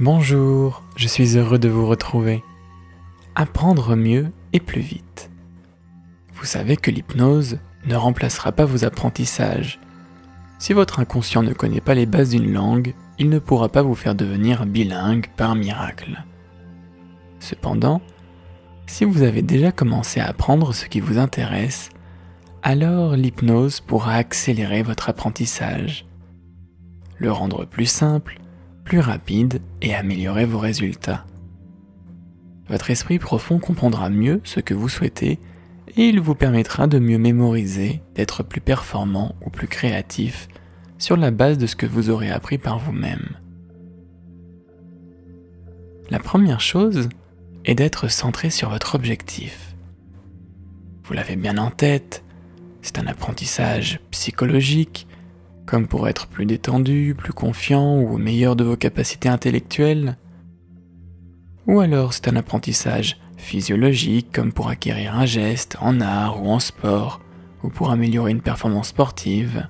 Bonjour, je suis heureux de vous retrouver. Apprendre mieux et plus vite. Vous savez que l'hypnose ne remplacera pas vos apprentissages. Si votre inconscient ne connaît pas les bases d'une langue, il ne pourra pas vous faire devenir bilingue par miracle. Cependant, si vous avez déjà commencé à apprendre ce qui vous intéresse, alors l'hypnose pourra accélérer votre apprentissage, le rendre plus simple rapide et améliorer vos résultats. Votre esprit profond comprendra mieux ce que vous souhaitez et il vous permettra de mieux mémoriser, d'être plus performant ou plus créatif sur la base de ce que vous aurez appris par vous-même. La première chose est d'être centré sur votre objectif. Vous l'avez bien en tête, c'est un apprentissage psychologique comme pour être plus détendu, plus confiant ou au meilleur de vos capacités intellectuelles. Ou alors c'est un apprentissage physiologique comme pour acquérir un geste en art ou en sport ou pour améliorer une performance sportive.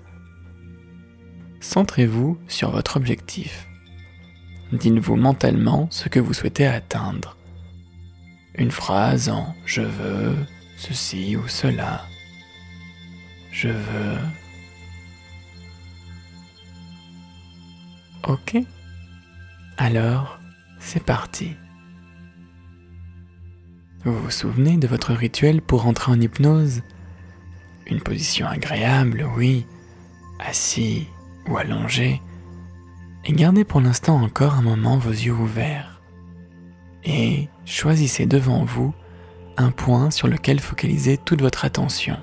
Centrez-vous sur votre objectif. Dites-vous mentalement ce que vous souhaitez atteindre. Une phrase en je veux ceci ou cela. Je veux Ok Alors, c'est parti. Vous vous souvenez de votre rituel pour entrer en hypnose? Une position agréable, oui, assis ou allongé, et gardez pour l'instant encore un moment vos yeux ouverts. Et choisissez devant vous un point sur lequel focaliser toute votre attention.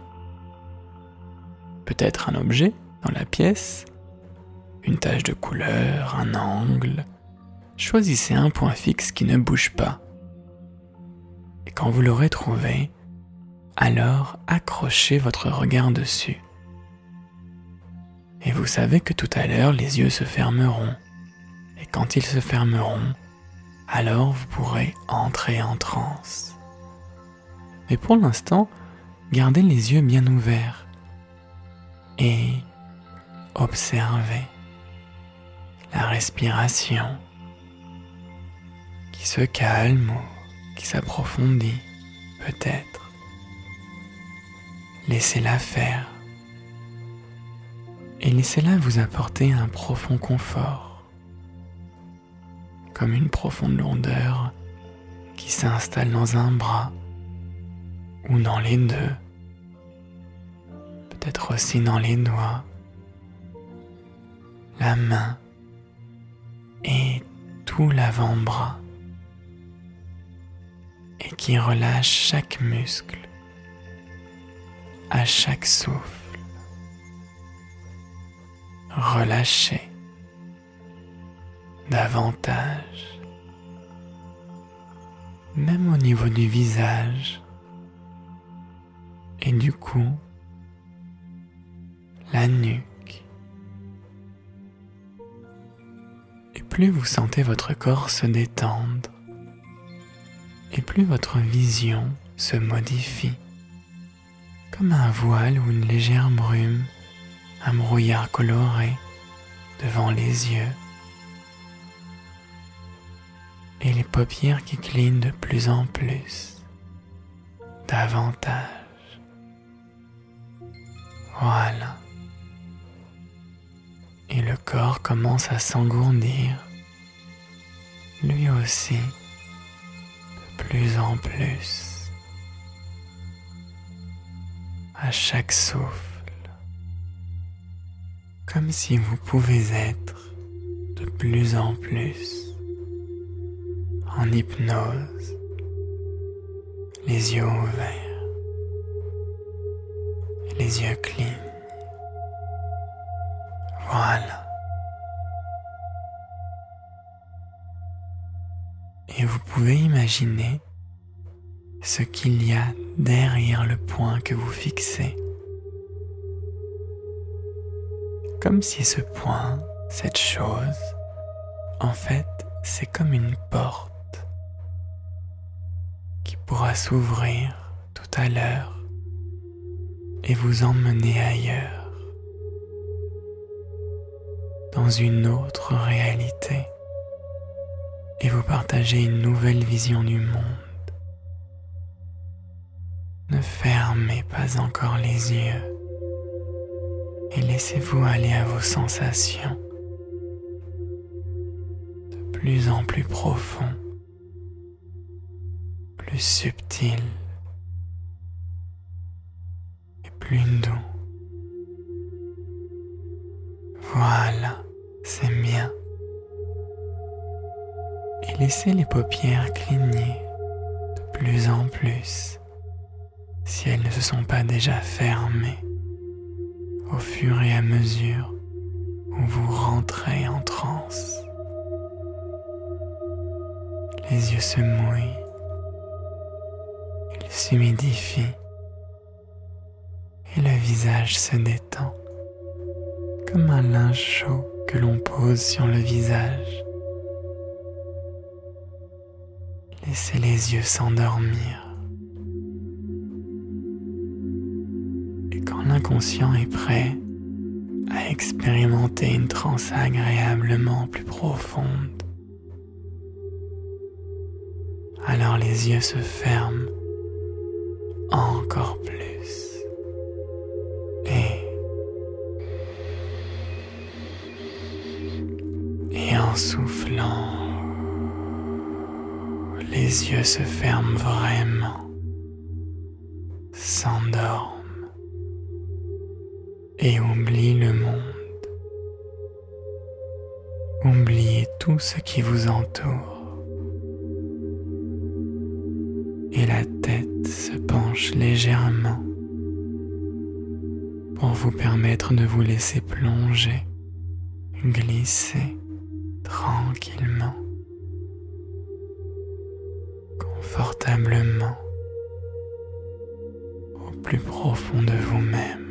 Peut-être un objet dans la pièce, une tache de couleur, un angle. Choisissez un point fixe qui ne bouge pas. Et quand vous l'aurez trouvé, alors accrochez votre regard dessus. Et vous savez que tout à l'heure les yeux se fermeront. Et quand ils se fermeront, alors vous pourrez entrer en transe. Mais pour l'instant, gardez les yeux bien ouverts et observez la respiration qui se calme ou qui s'approfondit peut-être. Laissez-la faire et laissez-la vous apporter un profond confort, comme une profonde lourdeur qui s'installe dans un bras ou dans les deux, peut-être aussi dans les doigts, la main et tout l'avant-bras et qui relâche chaque muscle à chaque souffle. Relâchez davantage, même au niveau du visage et du cou, la nuque. Plus vous sentez votre corps se détendre et plus votre vision se modifie, comme un voile ou une légère brume, un brouillard coloré devant les yeux, et les paupières qui clignent de plus en plus, davantage. Voilà. Et le corps commence à s'engourdir lui aussi de plus en plus à chaque souffle, comme si vous pouvez être de plus en plus en hypnose, les yeux ouverts, les yeux clean. Voilà. Et vous pouvez imaginer ce qu'il y a derrière le point que vous fixez. Comme si ce point, cette chose, en fait, c'est comme une porte qui pourra s'ouvrir tout à l'heure et vous emmener ailleurs, dans une autre réalité et vous partagez une nouvelle vision du monde. Ne fermez pas encore les yeux et laissez-vous aller à vos sensations de plus en plus profonds, plus subtils et plus doux. Voilà, c'est bien. Laissez les paupières cligner de plus en plus si elles ne se sont pas déjà fermées au fur et à mesure où vous rentrez en transe. Les yeux se mouillent, ils s'humidifient et le visage se détend comme un linge chaud que l'on pose sur le visage. Laissez les yeux s'endormir. Et quand l'inconscient est prêt à expérimenter une transe agréablement plus profonde, alors les yeux se ferment encore plus. soufflant, les yeux se ferment vraiment, s'endorment et oublient le monde. Oubliez tout ce qui vous entoure. Et la tête se penche légèrement pour vous permettre de vous laisser plonger, glisser tranquillement, au plus profond de vous-même.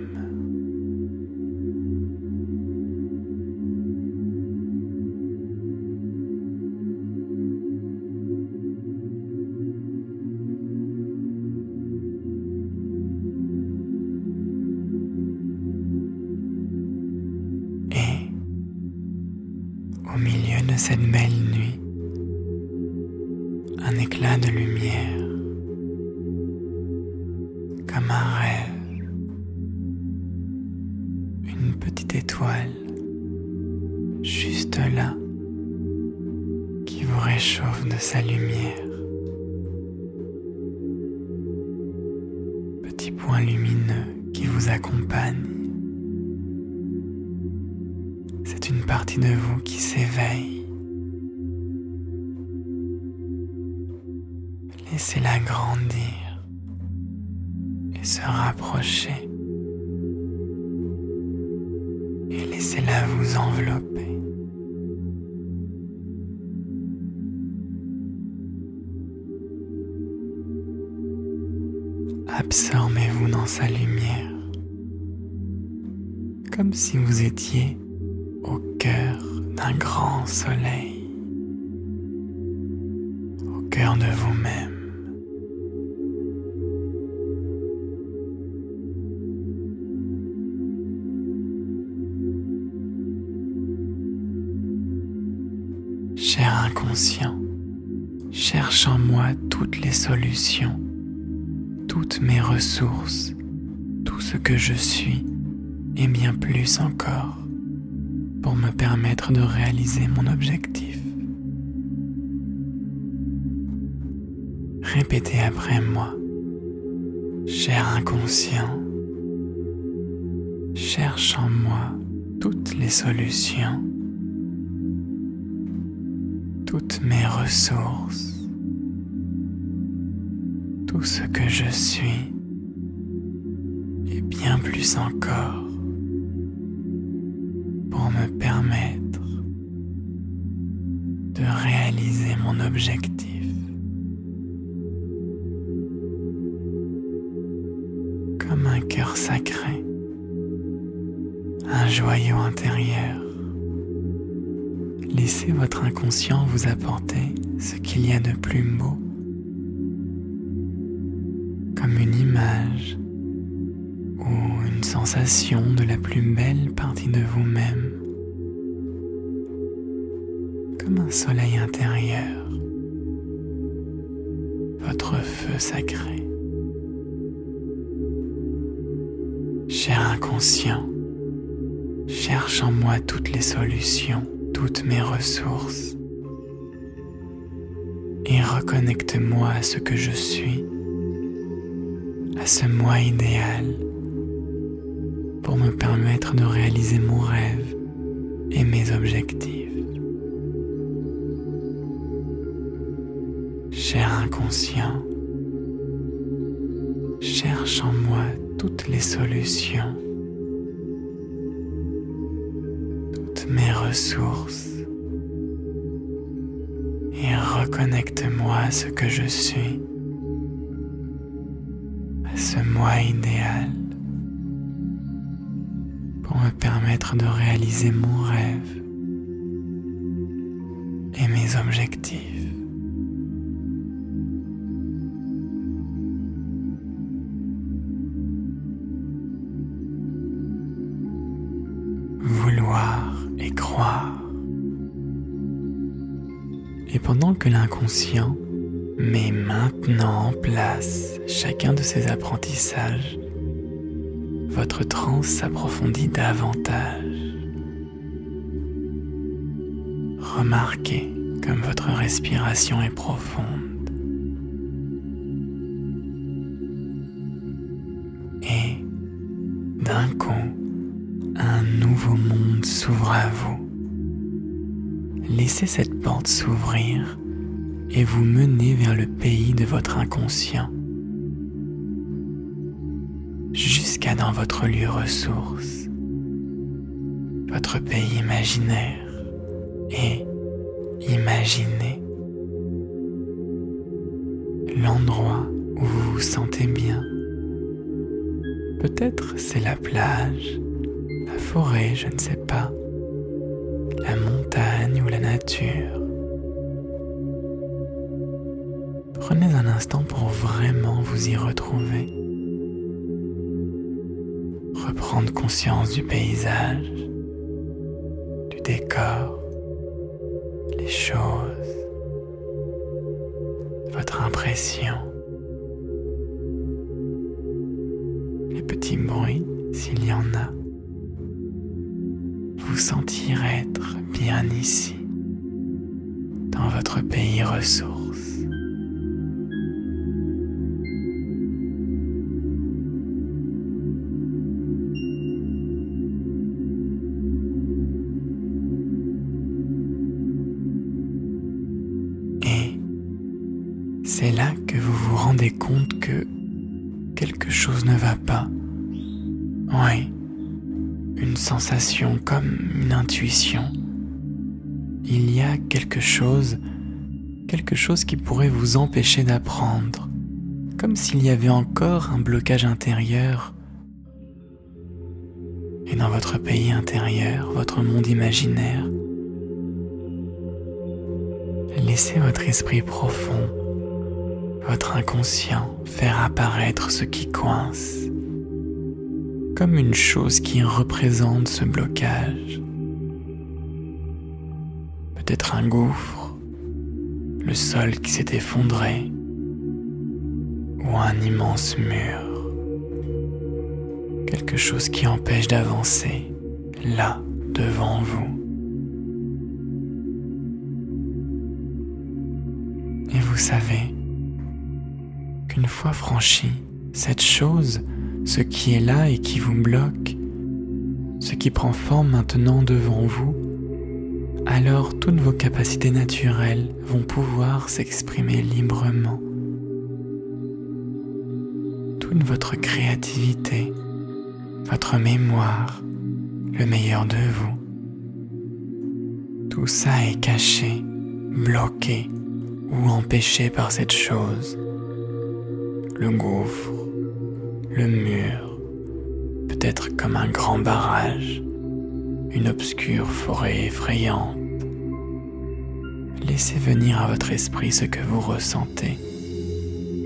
au milieu de cette belle C'est une partie de vous qui s'éveille. Laissez-la grandir et se rapprocher. Et laissez-la vous envelopper. Absorbez-vous dans sa lumière, comme si vous étiez d'un grand soleil, au cœur de vous-même. Cher inconscient, cherche en moi toutes les solutions, toutes mes ressources, tout ce que je suis et bien plus encore pour me permettre de réaliser mon objectif. Répétez après moi, cher inconscient, cherche en moi toutes les solutions, toutes mes ressources, tout ce que je suis et bien plus encore me permettre de réaliser mon objectif. Comme un cœur sacré, un joyau intérieur. Laissez votre inconscient vous apporter ce qu'il y a de plus beau, comme une image sensation de la plus belle partie de vous-même comme un soleil intérieur, votre feu sacré. Cher inconscient, cherche en moi toutes les solutions, toutes mes ressources et reconnecte-moi à ce que je suis, à ce moi idéal pour me permettre de réaliser mon rêve et mes objectifs. Cher inconscient, cherche en moi toutes les solutions, toutes mes ressources et reconnecte-moi à ce que je suis, à ce moi idéal de réaliser mon rêve et mes objectifs. Vouloir et croire. Et pendant que l'inconscient met maintenant en place chacun de ces apprentissages, votre transe s'approfondit davantage. Remarquez comme votre respiration est profonde. Et d'un coup, un nouveau monde s'ouvre à vous. Laissez cette porte s'ouvrir et vous mener vers le pays de votre inconscient, dans votre lieu ressource, votre pays imaginaire, et imaginez l'endroit où vous vous sentez bien. Peut-être c'est la plage, la forêt, je ne sais pas la montagne ou la nature. Prenez un instant pour vraiment vous y retrouver. Reprendre conscience du paysage, du décor, les choses, votre impression, les petits bruits s'il y en a vous sentir être bien ici, dans votre pays ressource. Pas. Oui une sensation comme une intuition. Il y a quelque chose, quelque chose qui pourrait vous empêcher d'apprendre, comme s'il y avait encore un blocage intérieur. Et dans votre pays intérieur, votre monde imaginaire, laissez votre esprit profond, votre inconscient faire apparaître ce qui coince comme une chose qui représente ce blocage. Peut-être un gouffre, le sol qui s'est effondré, ou un immense mur. Quelque chose qui empêche d'avancer là devant vous. Et vous savez qu'une fois franchi cette chose, ce qui est là et qui vous bloque, ce qui prend forme maintenant devant vous, alors toutes vos capacités naturelles vont pouvoir s'exprimer librement. Toute votre créativité, votre mémoire, le meilleur de vous, tout ça est caché, bloqué ou empêché par cette chose, le gouffre, le mur peut être comme un grand barrage, une obscure forêt effrayante. Laissez venir à votre esprit ce que vous ressentez,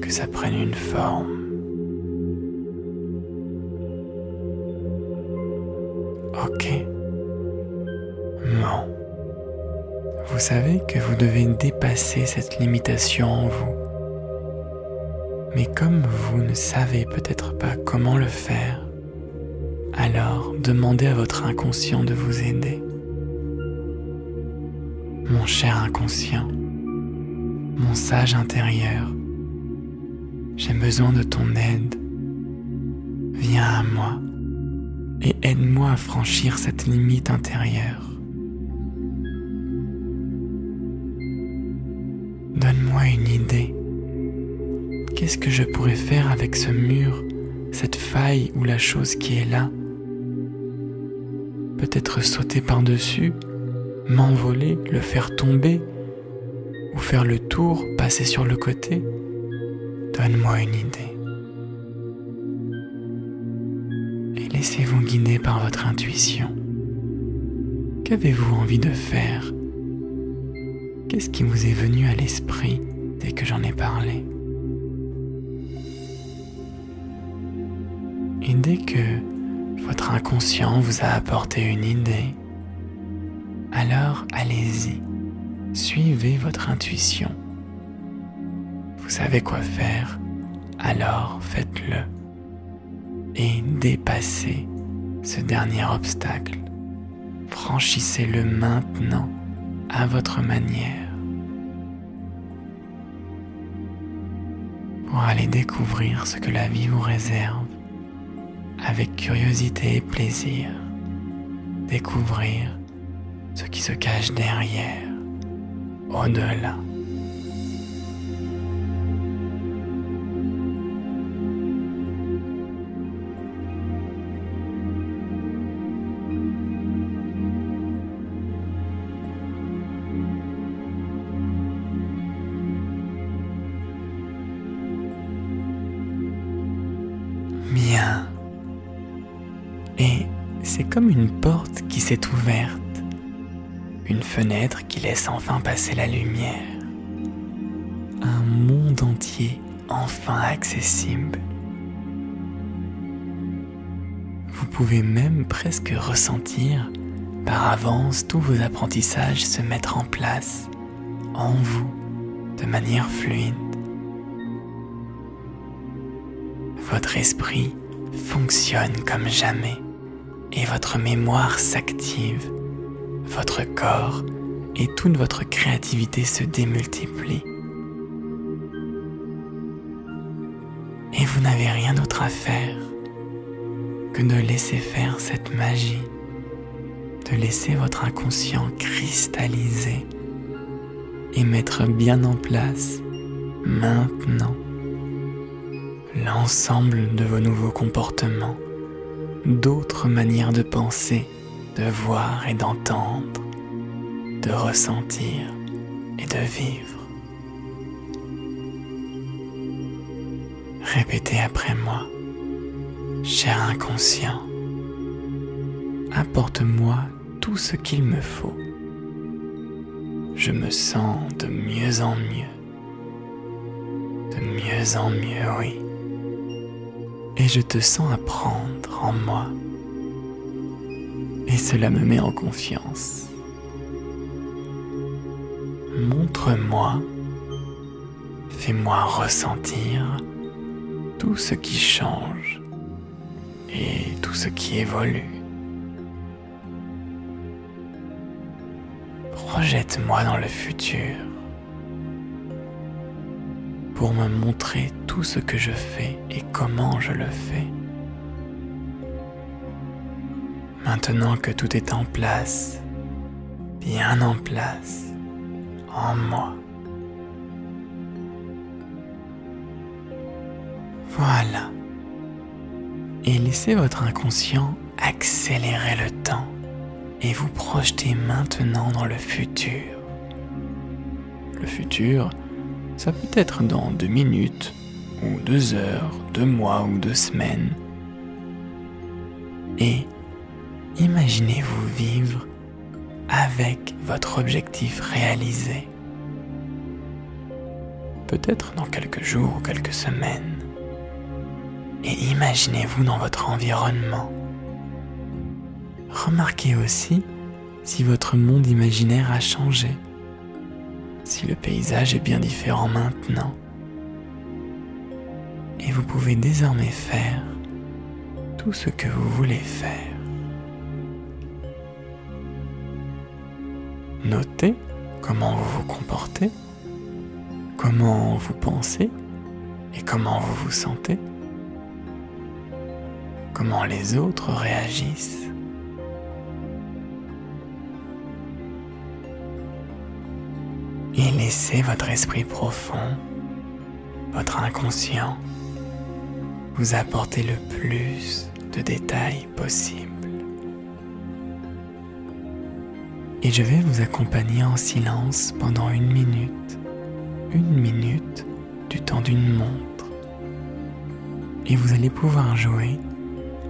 que ça prenne une forme. Ok. Bon. Vous savez que vous devez dépasser cette limitation en vous. Mais comme vous ne savez peut-être pas comment le faire, alors demandez à votre inconscient de vous aider. Mon cher inconscient, mon sage intérieur, j'ai besoin de ton aide. Viens à moi et aide-moi à franchir cette limite intérieure. Donne-moi une idée. Qu'est-ce que je pourrais faire avec ce mur, cette faille ou la chose qui est là? Peut-être sauter par-dessus, m'envoler, le faire tomber, ou faire le tour, passer sur le côté? Donne-moi une idée. Et laissez-vous guider par votre intuition. Qu'avez-vous envie de faire? Qu'est-ce qui vous est venu à l'esprit dès que j'en ai parlé? Dès que votre inconscient vous a apporté une idée, alors allez-y, suivez votre intuition. Vous savez quoi faire, alors faites-le. Et dépassez ce dernier obstacle. Franchissez-le maintenant à votre manière. Pour aller découvrir ce que la vie vous réserve avec curiosité et plaisir. Découvrir ce qui se cache derrière, au-delà. Comme une porte qui s'est ouverte, une fenêtre qui laisse enfin passer la lumière, un monde entier enfin accessible. Vous pouvez même presque ressentir par avance tous vos apprentissages se mettre en place en vous de manière fluide. Votre esprit fonctionne comme jamais et votre mémoire s'active, votre corps et toute votre créativité se démultiplient. Et vous n'avez rien d'autre à faire que de laisser faire cette magie, de laisser votre inconscient cristalliser et mettre bien en place maintenant l'ensemble de vos nouveaux comportements, d'autres manières de penser, de voir et d'entendre, de ressentir et de vivre. Répétez après moi, cher inconscient, apporte-moi tout ce qu'il me faut. Je me sens de mieux en mieux, de mieux en mieux, oui et je te sens apprendre en moi. Et cela me met en confiance. Montre-moi, fais-moi ressentir tout ce qui change et tout ce qui évolue. Projette-moi dans le futur pour me montrer tout ce que je fais et comment je le fais. Maintenant que tout est en place, bien en place, en moi. Voilà. Et laissez votre inconscient accélérer le temps et vous projeter maintenant dans le futur. Le futur, ça peut être dans deux minutes, ou deux heures, deux mois ou deux semaines. Et imaginez-vous vivre avec votre objectif réalisé. Peut-être dans quelques jours ou quelques semaines. Et imaginez-vous dans votre environnement. Remarquez aussi si votre monde imaginaire a changé si le paysage est bien différent maintenant. Et vous pouvez désormais faire tout ce que vous voulez faire. Notez comment vous vous comportez, comment vous pensez et comment vous vous sentez, comment les autres réagissent. Laissez votre esprit profond, votre inconscient, vous apporter le plus de détails possible. Et je vais vous accompagner en silence pendant une minute, une minute du temps d'une montre. Et vous allez pouvoir jouer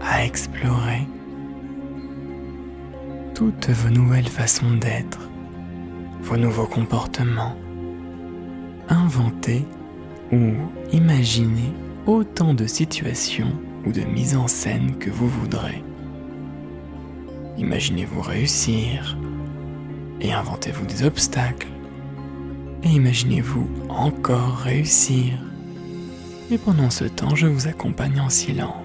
à explorer toutes vos nouvelles façons d'être, vos nouveaux comportements, inventer ou imaginer autant de situations ou de mises en scène que vous voudrez. Imaginez-vous réussir et inventez-vous des obstacles et imaginez-vous encore réussir. Et pendant ce temps, je vous accompagne en silence.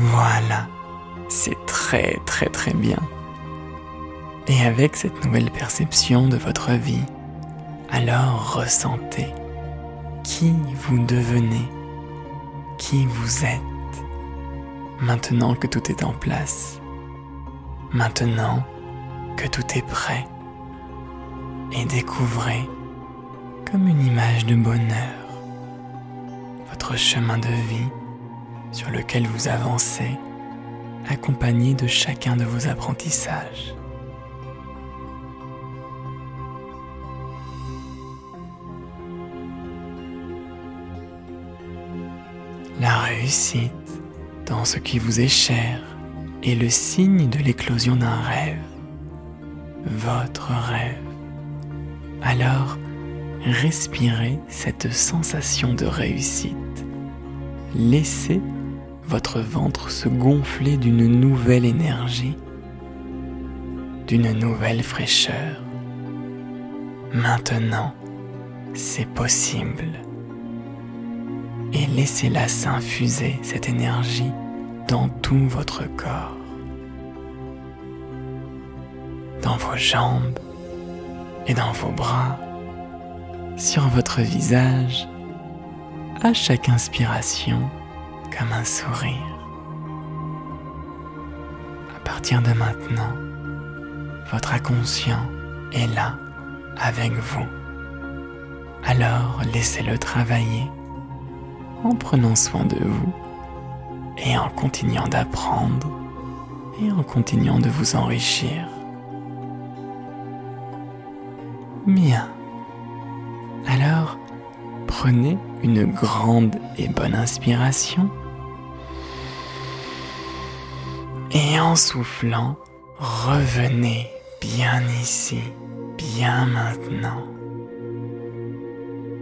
Voilà, c'est très très très bien. Et avec cette nouvelle perception de votre vie, alors ressentez qui vous devenez, qui vous êtes, maintenant que tout est en place, maintenant que tout est prêt, et découvrez comme une image de bonheur votre chemin de vie sur lequel vous avancez, accompagné de chacun de vos apprentissages. La réussite dans ce qui vous est cher est le signe de l'éclosion d'un rêve, votre rêve. Alors, respirez cette sensation de réussite. Laissez votre ventre se gonfler d'une nouvelle énergie, d'une nouvelle fraîcheur. Maintenant, c'est possible. Et laissez-la s'infuser, cette énergie, dans tout votre corps, dans vos jambes et dans vos bras, sur votre visage, à chaque inspiration un sourire. À partir de maintenant, votre inconscient est là avec vous. Alors laissez-le travailler en prenant soin de vous et en continuant d'apprendre et en continuant de vous enrichir. Bien. Alors, prenez une grande et bonne inspiration Et en soufflant, revenez bien ici, bien maintenant.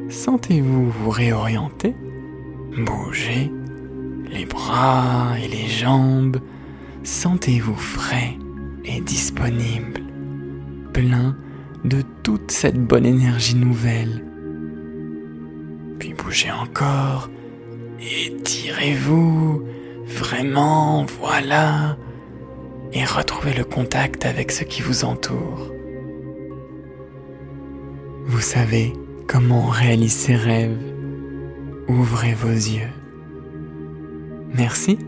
Sentez-vous vous réorienter, bouger les bras et les jambes. Sentez-vous frais et disponible, plein de toute cette bonne énergie nouvelle. Puis bougez encore, étirez-vous, Vraiment, voilà. Et retrouvez le contact avec ce qui vous entoure. Vous savez comment on réalise ses rêves. Ouvrez vos yeux. Merci